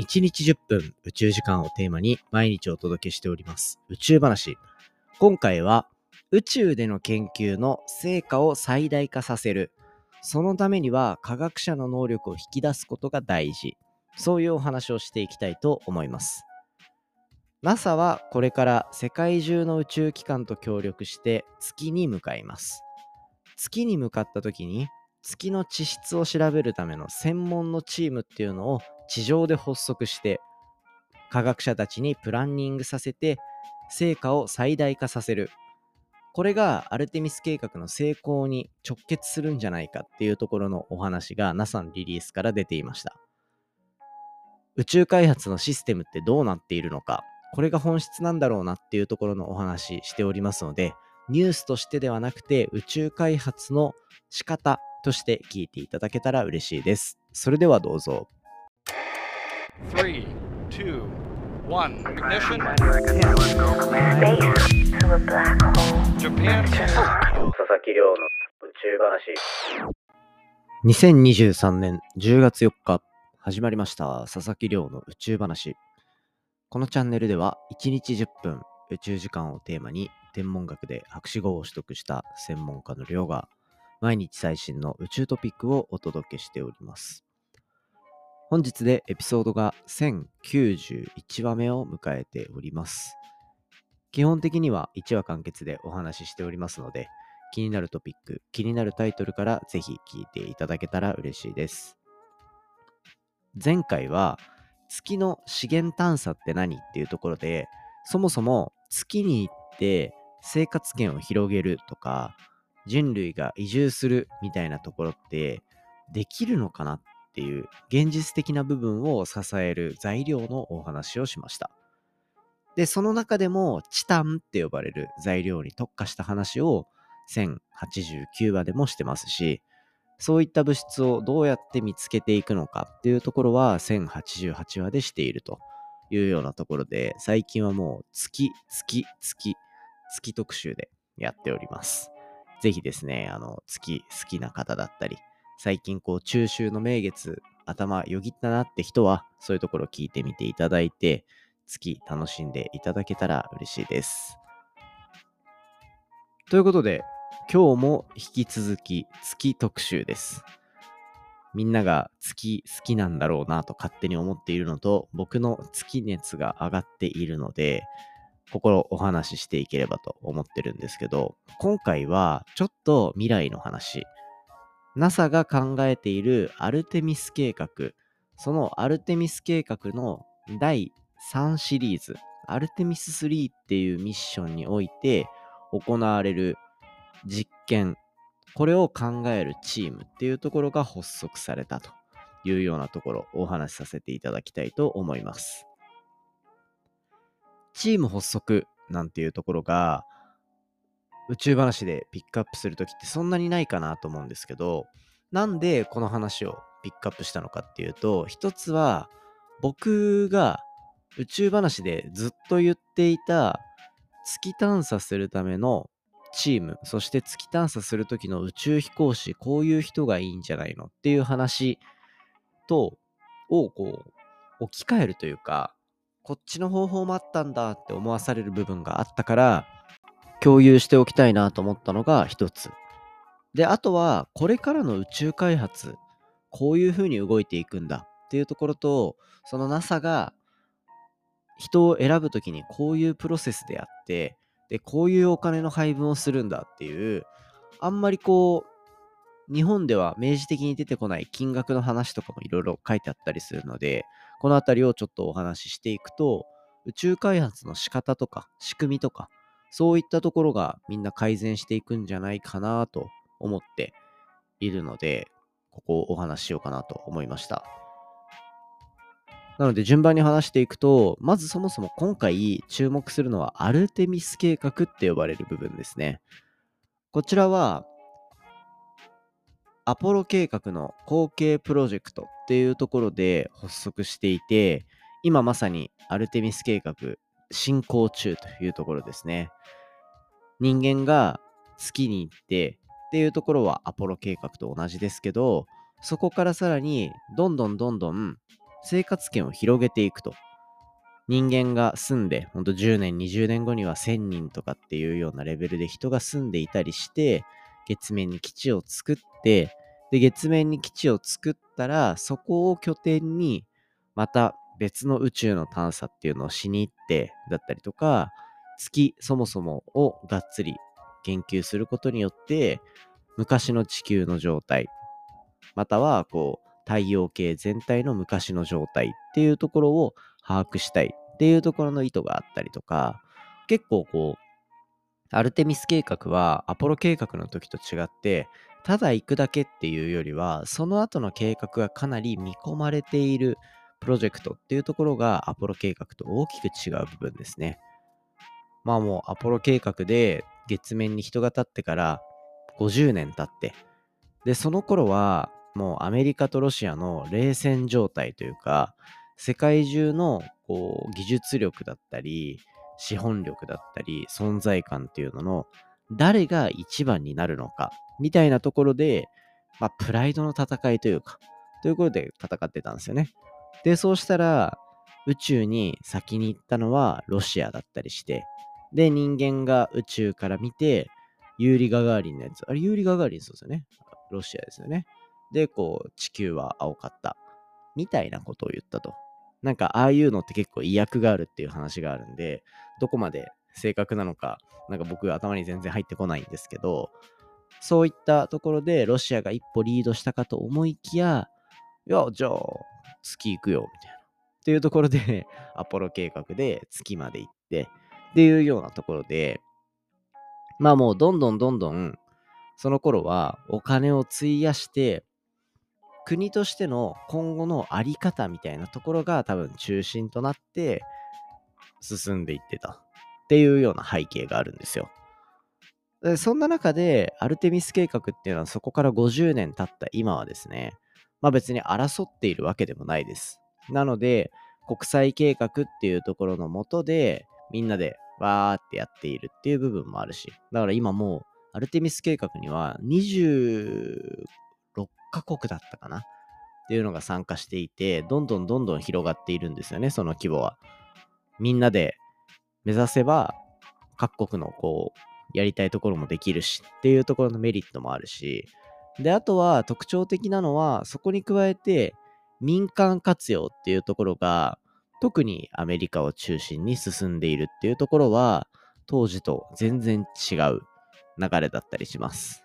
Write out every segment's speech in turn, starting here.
1日10分宇宙時間をテーマに毎日お届けしております宇宙話。今回は宇宙での研究の成果を最大化させる。そのためには科学者の能力を引き出すことが大事。そういうお話をしていきたいと思います。NASA はこれから世界中の宇宙機関と協力して月に向かいます。月に向かった時に月の地質を調べるための専門のチームっていうのを地上で発足して科学者たちにプランニングさせて成果を最大化させる。これがアルテミス計画の成功に直結するんじゃないかっていうところのお話が NASA のリリースから出ていました。宇宙開発のシステムってどうなっているのかこれが本質なんだろうなっていうところのお話しておりますのでニュースとしてではなくて宇宙開発の仕方として聞いていただけたら嬉しいです。それではどうぞ。3, 2, 1, ignition. Japan. 佐々木亮の宇宙話。2023年10月4日始まりました佐々木亮の宇宙話。このチャンネルでは1日10分宇宙時間をテーマに天文学で博士号を取得した専門家の亮が毎日最新の宇宙トピックをお届けしております。本日でエピソードが1091話目を迎えております。基本的には1話完結でお話ししておりますので、気になるトピック、気になるタイトルからぜひ聞いていただけたら嬉しいです。前回は月の資源探査って何っていうところで、そもそも月に行って生活圏を広げるとか、人類が移住するみたいなところってできるのかなっていう現実的な部分を支える材料のお話をしました。で、その中でもチタンって呼ばれる材料に特化した話を1089話でもしてますし、そういった物質をどうやって見つけていくのかっていうところは1088話でしているというようなところで、最近はもう月、月、月、月特集でやっております。ぜひですね、あの、月好きな方だったり、最近こう、中秋の名月、頭よぎったなって人は、そういうところ聞いてみていただいて、月楽しんでいただけたら嬉しいです。ということで、今日も引き続き月特集です。みんなが月好きなんだろうなと勝手に思っているのと、僕の月熱が上がっているので、心お話ししていければと思ってるんですけど、今回はちょっと未来の話。NASA が考えているアルテミス計画、そのアルテミス計画の第3シリーズ、アルテミス3っていうミッションにおいて行われる実験、これを考えるチームっていうところが発足されたというようなところをお話しさせていただきたいと思います。チーム発足なんていうところが、宇宙話でピックアップするときってそんなにないかなと思うんですけど、なんでこの話をピックアップしたのかっていうと、一つは僕が宇宙話でずっと言っていた月探査するためのチーム、そして月探査するときの宇宙飛行士、こういう人がいいんじゃないのっていう話と、をこう置き換えるというか、こっちの方法もあったんだって思わされる部分があったから、共有しておきたいなと思ったのが一つ。で、あとは、これからの宇宙開発、こういう風に動いていくんだっていうところと、その NASA が人を選ぶときにこういうプロセスであって、で、こういうお金の配分をするんだっていう、あんまりこう、日本では明示的に出てこない金額の話とかもいろいろ書いてあったりするので、このあたりをちょっとお話ししていくと、宇宙開発の仕方とか仕組みとか、そういったところがみんな改善していくんじゃないかなと思っているので、ここをお話ししようかなと思いました。なので順番に話していくと、まずそもそも今回注目するのはアルテミス計画って呼ばれる部分ですね。こちらはアポロ計画の後継プロジェクトっていうところで発足していて、今まさにアルテミス計画進行中というところですね。人間が月に行ってっていうところはアポロ計画と同じですけど、そこからさらにどんどんどんどん生活圏を広げていくと。人間が住んで、ほんと10年、20年後には1000人とかっていうようなレベルで人が住んでいたりして、月面に基地を作って、で、月面に基地を作ったら、そこを拠点に、また別の宇宙の探査っていうのをしに行って、だったりとか、月そもそもをがっつり研究することによって、昔の地球の状態、または、こう、太陽系全体の昔の状態っていうところを把握したいっていうところの意図があったりとか、結構こう、アルテミス計画はアポロ計画の時と違って、ただ行くだけっていうよりは、その後の計画がかなり見込まれているプロジェクトっていうところがアポロ計画と大きく違う部分ですね。まあもうアポロ計画で月面に人が立ってから50年経って、で、その頃はもうアメリカとロシアの冷戦状態というか、世界中のこう技術力だったり、資本力だったり、存在感っていうのの誰が一番になるのか、みたいなところで、まあ、プライドの戦いというか、ということで戦ってたんですよね。で、そうしたら、宇宙に先に行ったのはロシアだったりして、で、人間が宇宙から見て、ユーリ・ガガーリンのやつ、あれ、ユーリ・ガガーリンそうですよね。ロシアですよね。で、こう、地球は青かった。みたいなことを言ったと。なんか、ああいうのって結構威訳があるっていう話があるんで、どこまで正確なのか、なんか僕頭に全然入ってこないんですけど、そういったところでロシアが一歩リードしたかと思いきや、いや、じゃあ、月行くよ、みたいな。っていうところで、アポロ計画で月まで行って、っていうようなところで、まあもうどんどんどんどん、その頃はお金を費やして、国としての今後のあり方みたいなところが多分中心となって進んでいってたっていうような背景があるんですよ。そんな中でアルテミス計画っていうのはそこから50年経った今はですね、まあ別に争っているわけでもないです。なので、国際計画っていうところのもとで、みんなでわーってやっているっていう部分もあるし、だから今もう、アルテミス計画には26カ国だったかなっていうのが参加していて、どんどんどんどん広がっているんですよね、その規模は。みんなで目指せば、各国のこう、やりたいところもできるしっていうところのメリットもあるし、で、あとは特徴的なのは、そこに加えて民間活用っていうところが、特にアメリカを中心に進んでいるっていうところは、当時と全然違う流れだったりします。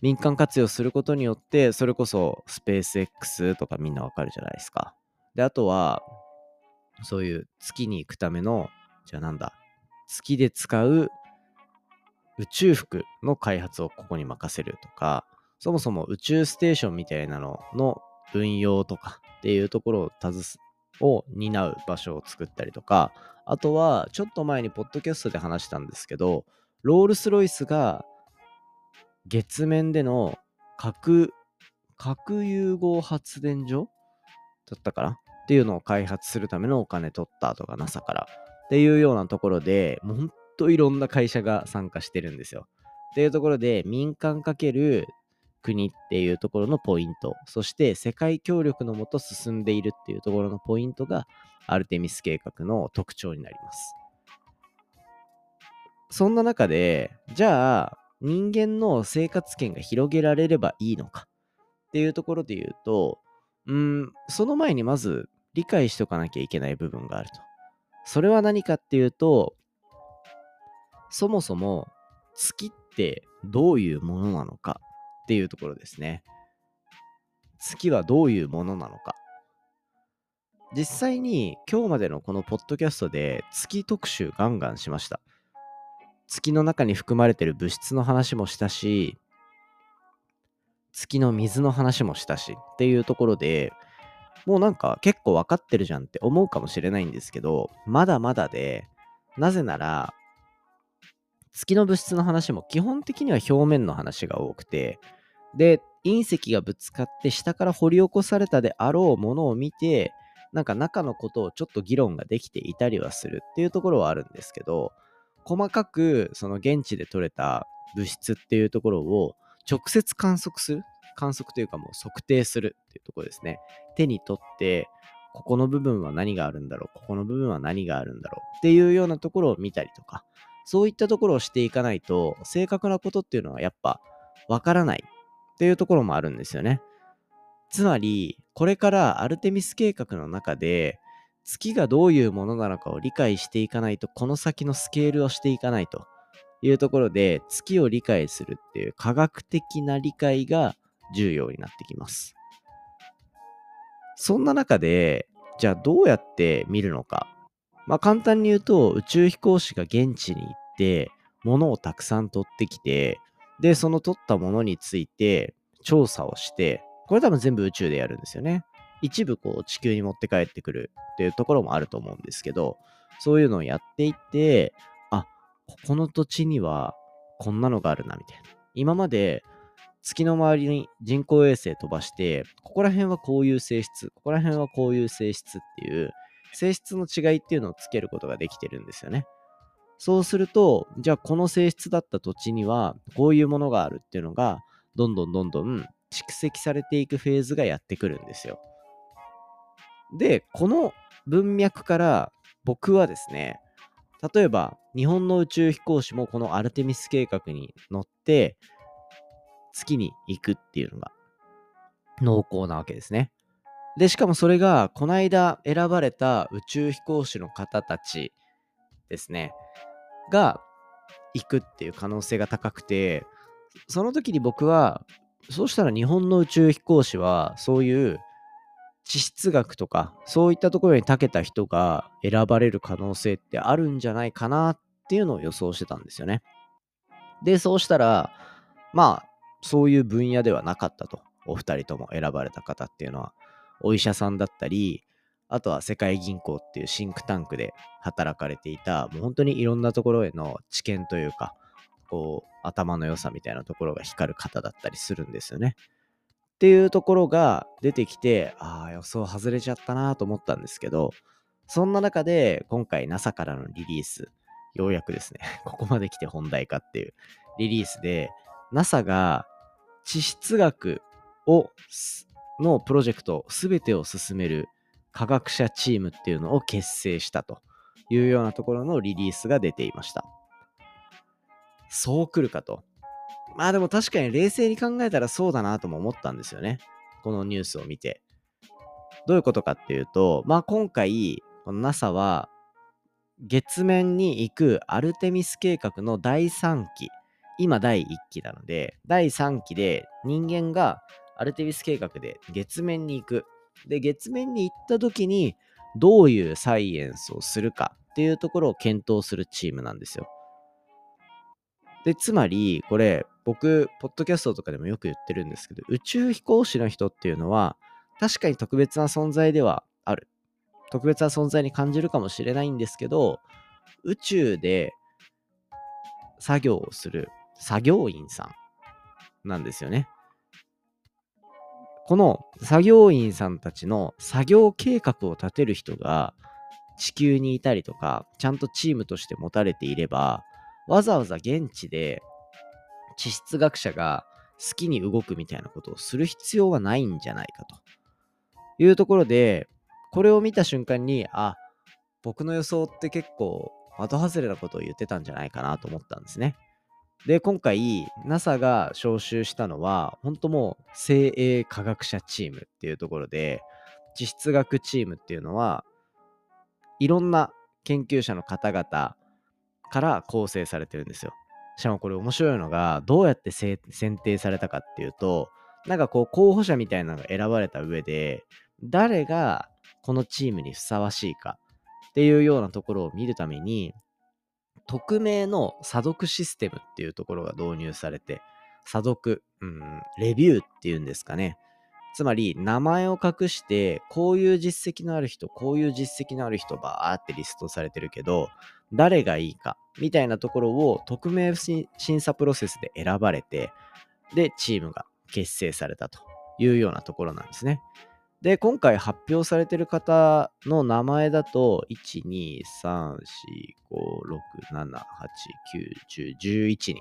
民間活用することによって、それこそスペース X とかみんなわかるじゃないですか。で、あとは、そういう月に行くための、じゃあなんだ、月で使う宇宙服の開発をここに任せるとか、そもそも宇宙ステーションみたいなのの運用とかっていうところをを担う場所を作ったりとか、あとは、ちょっと前にポッドキャストで話したんですけど、ロールスロイスが月面での核、核融合発電所だったかな？っていうのを開発するためのお金取ったとか NASA から。っていうようなところで、もうほんといろんな会社が参加してるんですよ。っていうところで民間かける国っていうところのポイント、そして世界協力のもと進んでいるっていうところのポイントがアルテミス計画の特徴になります。そんな中で、じゃあ人間の生活圏が広げられればいいのかっていうところで言うと、うん、その前にまず理解しとかなきゃいけない部分があると。それは何かっていうと、そもそも月ってどういうものなのかっていうところですね。月はどういうものなのか。実際に今日までのこのポッドキャストで月特集ガンガンしました。月の中に含まれてる物質の話もしたし、月の水の話もしたしっていうところで、もうなんか結構分かってるじゃんって思うかもしれないんですけど、まだまだで、なぜなら、月の物質の話も基本的には表面の話が多くて、で、隕石がぶつかって下から掘り起こされたであろうものを見て、なんか中のことをちょっと議論ができていたりはするっていうところはあるんですけど、細かくその現地で採れた物質っていうところを直接観測する観測というかもう測定するっていうところですね。手に取って、ここの部分は何があるんだろう、ここの部分は何があるんだろうっていうようなところを見たりとか、そういったところをしていかないと、正確なことっていうのはやっぱわからないっていうところもあるんですよね。つまり、これからアルテミス計画の中で、月がどういうものなのかを理解していかないと、この先のスケールをしていかないというところで、月を理解するっていう科学的な理解が重要になってきます。そんな中で、じゃあどうやって見るのか。まあ簡単に言うと、宇宙飛行士が現地に行って、物をたくさん取ってきて、で、その取ったものについて調査をして、これ多分全部宇宙でやるんですよね。一部こう地球に持って帰ってくるっていうところもあると思うんですけど、そういうのをやっていって、あ、ここの土地にはこんなのがあるな、みたいな。今まで月の周りに人工衛星飛ばして、ここら辺はこういう性質、ここら辺はこういう性質っていう、性質の違いっていうのをつけることができてるんですよね。そうすると、じゃあこの性質だった土地にはこういうものがあるっていうのが、どんどんどんどん蓄積されていくフェーズがやってくるんですよ。で、この文脈から僕はですね、例えば日本の宇宙飛行士もこのアルテミス計画に乗って月に行くっていうのが濃厚なわけですね。で、しかもそれがこの間選ばれた宇宙飛行士の方たちですね。が行くっていう可能性が高くて、その時に僕は、そうしたら日本の宇宙飛行士は、そういう地質学とか、そういったところに長けた人が選ばれる可能性ってあるんじゃないかなっていうのを予想してたんですよね。で、そうしたら、まあ、そういう分野ではなかったと。お二人とも選ばれた方っていうのは、お医者さんだったり、あとは世界銀行っていうシンクタンクで働かれていた、もう本当にいろんなところへの知見というか、こう、頭の良さみたいなところが光る方だったりするんですよね。っていうところが出てきて、ああ、予想外れちゃったなと思ったんですけど、そんな中で今回 NASA からのリリース、ようやくですね、ここまで来て本題かっていうリリースで、NASA が地質学を、のプロジェクト全てを進める科学者チームっていうのを結成したというようなところのリリースが出ていました。そう来るかと。まあでも確かに冷静に考えたらそうだなとも思ったんですよね。このニュースを見て。どういうことかっていうと、まあ今回、この NASA は月面に行くアルテミス計画の第3期、今第1期なので、第3期で人間がアルテミス計画で月面に行くで、月面に行った時に、どういうサイエンスをするかっていうところを検討するチームなんですよ。で、つまり、これ、僕、ポッドキャストとかでもよく言ってるんですけど、宇宙飛行士の人っていうのは、確かに特別な存在ではある。特別な存在に感じるかもしれないんですけど、宇宙で作業をする作業員さんなんですよね。この作業員さんたちの作業計画を立てる人が地球にいたりとか、ちゃんとチームとして持たれていれば、わざわざ現地で地質学者が好きに動くみたいなことをする必要はないんじゃないかというところで、これを見た瞬間に、あ、僕の予想って結構的外れなことを言ってたんじゃないかなと思ったんですね。で、今回 NASA が招集したのは、本当もう精鋭科学者チームっていうところで、地質学チームっていうのは、いろんな研究者の方々から構成されてるんですよ。しかもこれ面白いのが、どうやって選定されたかっていうと、なんかこう候補者みたいなのが選ばれた上で、誰がこのチームにふさわしいかっていうようなところを見るために、匿名の査読システムっていうところが導入されて、査読、うん、レビューっていうんですかね。つまり、名前を隠して、こういう実績のある人、こういう実績のある人、バーってリストされてるけど、誰がいいか、みたいなところを匿名審査プロセスで選ばれて、で、チームが結成されたというようなところなんですね。で、今回発表されてる方の名前だと、1、2、3、4、5、6、7、8、9、10、11人。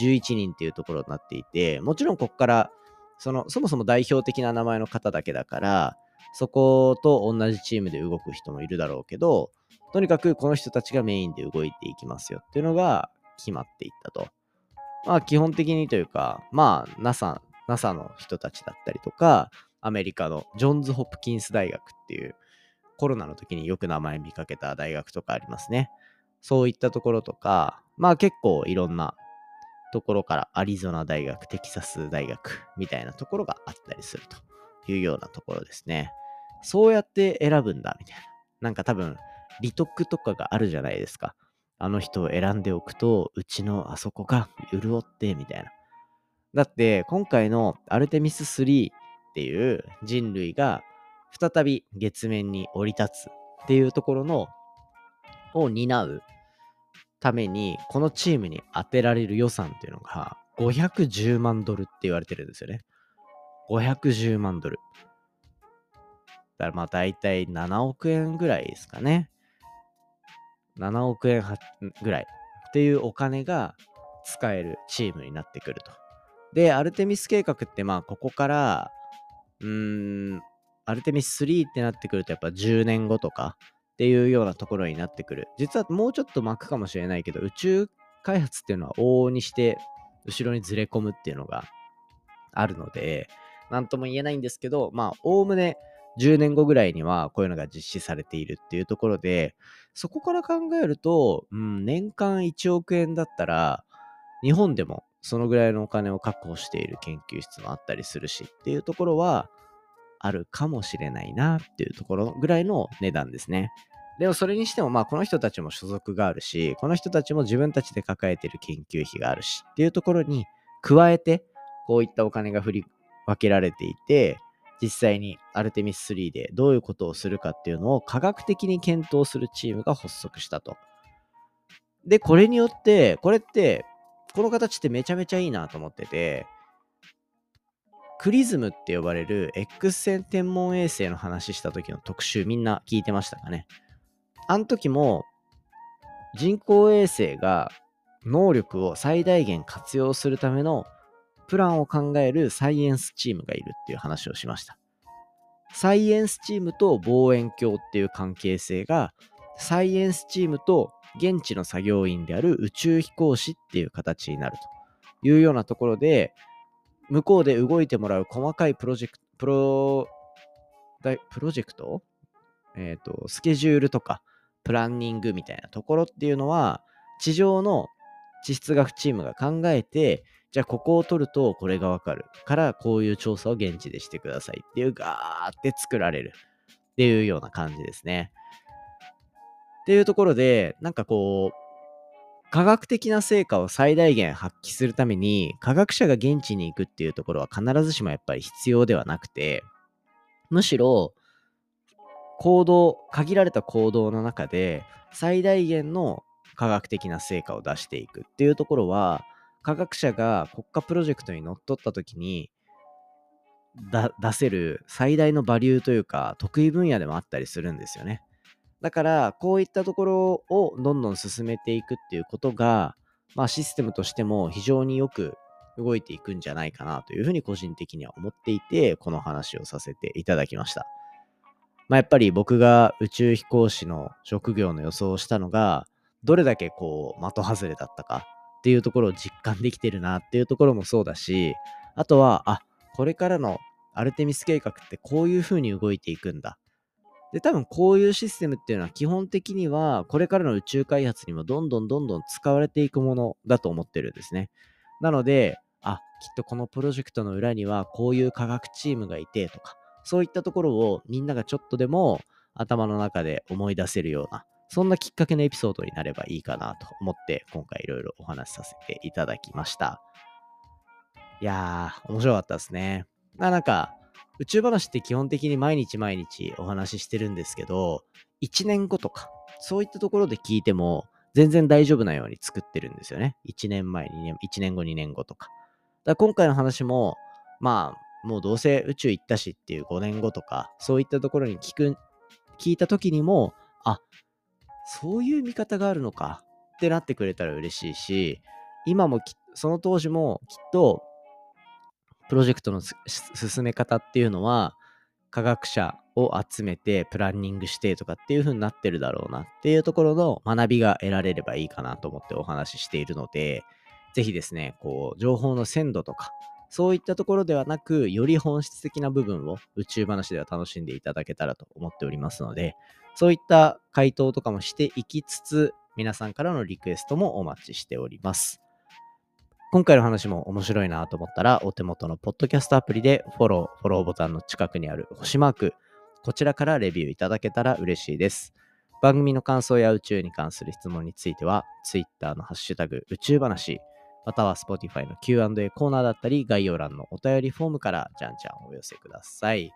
11人っていうところになっていて、もちろんここからその、そもそも代表的な名前の方だけだから、そこと同じチームで動く人もいるだろうけど、とにかくこの人たちがメインで動いていきますよっていうのが決まっていったと。まあ基本的にというか、まあ NASA、NASA の人たちだったりとか、アメリカのジョンズ・ホプキンス大学っていうコロナの時によく名前見かけた大学とかありますね。そういったところとか、まあ結構いろんなところからアリゾナ大学、テキサス大学みたいなところがあったりするというようなところですね。そうやって選ぶんだみたいな。なんか多分、利得とかがあるじゃないですか。あの人を選んでおくと、うちのあそこが潤ってみたいな。だって今回のアルテミス3っていう人類が再び月面に降り立つっていうところのを担うために、このチームに当てられる予算っていうのが510万ドルって言われてるんですよね。510万ドル。だからまあ大体7億円ぐらいですかね。7億円ぐらいっていうお金が使えるチームになってくると。で、アルテミス計画ってまあここから、うーん、アルテミス3ってなってくるとやっぱ10年後とかっていうようなところになってくる。実はもうちょっと巻くかもしれないけど、宇宙開発っていうのは往々にして後ろにずれ込むっていうのがあるので、なんとも言えないんですけど、まあ、おおむね10年後ぐらいにはこういうのが実施されているっていうところで、そこから考えると、うん、年間1億円だったら、日本でもそのぐらいのお金を確保している研究室もあったりするしっていうところは、あるかもしれないなっていうところぐらいの値段ですね。でもそれにしてもまあこの人たちも所属があるし、この人たちも自分たちで抱えてる研究費があるしっていうところに加えてこういったお金が振り分けられていて、実際にアルテミス3でどういうことをするかっていうのを科学的に検討するチームが発足したと。で、これによって、これって、この形ってめちゃめちゃいいなと思ってて、クリズムって呼ばれる X 線天文衛星の話した時の特集みんな聞いてましたかね？あの時も人工衛星が能力を最大限活用するためのプランを考えるサイエンスチームがいるっていう話をしました。サイエンスチームと望遠鏡っていう関係性がサイエンスチームと現地の作業員である宇宙飛行士っていう形になるというようなところで向こうで動いてもらう細かいプロジェクト、プロ、プロジェクト？えっ、ー、と、スケジュールとか、プランニングみたいなところっていうのは、地上の地質学チームが考えて、じゃあここを取るとこれがわかるから、こういう調査を現地でしてくださいっていうガーって作られるっていうような感じですね。っていうところで、なんかこう、科学的な成果を最大限発揮するために、科学者が現地に行くっていうところは必ずしもやっぱり必要ではなくて、むしろ、行動、限られた行動の中で、最大限の科学的な成果を出していくっていうところは、科学者が国家プロジェクトにのっとった時に、出せる最大のバリューというか、得意分野でもあったりするんですよね。だから、こういったところをどんどん進めていくっていうことが、まあ、システムとしても非常によく動いていくんじゃないかなというふうに個人的には思っていて、この話をさせていただきました。まあ、やっぱり僕が宇宙飛行士の職業の予想をしたのが、どれだけこう、的外れだったかっていうところを実感できてるなっていうところもそうだし、あとは、あ、これからのアルテミス計画ってこういうふうに動いていくんだで、多分こういうシステムっていうのは基本的にはこれからの宇宙開発にもどんどんどんどん使われていくものだと思ってるんですね。なので、あ、きっとこのプロジェクトの裏にはこういう科学チームがいてとか、そういったところをみんながちょっとでも頭の中で思い出せるような、そんなきっかけのエピソードになればいいかなと思って今回いろいろお話しさせていただきました。いやー、面白かったですね。まあなんか、宇宙話って基本的に毎日毎日お話ししてるんですけど、1年後とか、そういったところで聞いても、全然大丈夫なように作ってるんですよね。1年前、2年、1年後、2年後とか。だから今回の話も、まあ、もうどうせ宇宙行ったしっていう5年後とか、そういったところに聞く、聞いた時にも、あ、そういう見方があるのかってなってくれたら嬉しいし、今もその当時もきっとプロジェクトの進め方っていうのは、科学者を集めてプランニングしてとかっていう風になってるだろうなっていうところの学びが得られればいいかなと思ってお話ししているので、ぜひですね、こう、情報の鮮度とか、そういったところではなく、より本質的な部分を宇宙話では楽しんでいただけたらと思っておりますので、そういった回答とかもしていきつつ、皆さんからのリクエストもお待ちしております。今回の話も面白いなと思ったら、お手元のポッドキャストアプリでフォロー、フォローボタンの近くにある星マーク、こちらからレビューいただけたら嬉しいです。番組の感想や宇宙に関する質問については、Twitter のハッシュタグ宇宙話、または Spotify の Q&A コーナーだったり、概要欄のお便りフォームからじゃんじゃんお寄せください。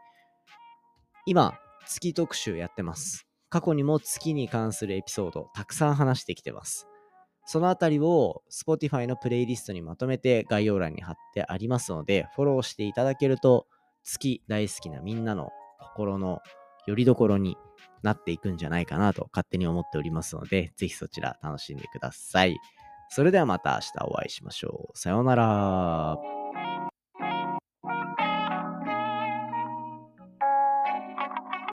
今、月特集やってます。過去にも月に関するエピソードたくさん話してきてます。そのあたりを Spotify のプレイリストにまとめて概要欄に貼ってありますので、フォローしていただけると、月大好きなみんなの心の拠り所になっていくんじゃないかなと勝手に思っておりますので、ぜひそちら楽しんでください。それではまた明日お会いしましょう。さようなら。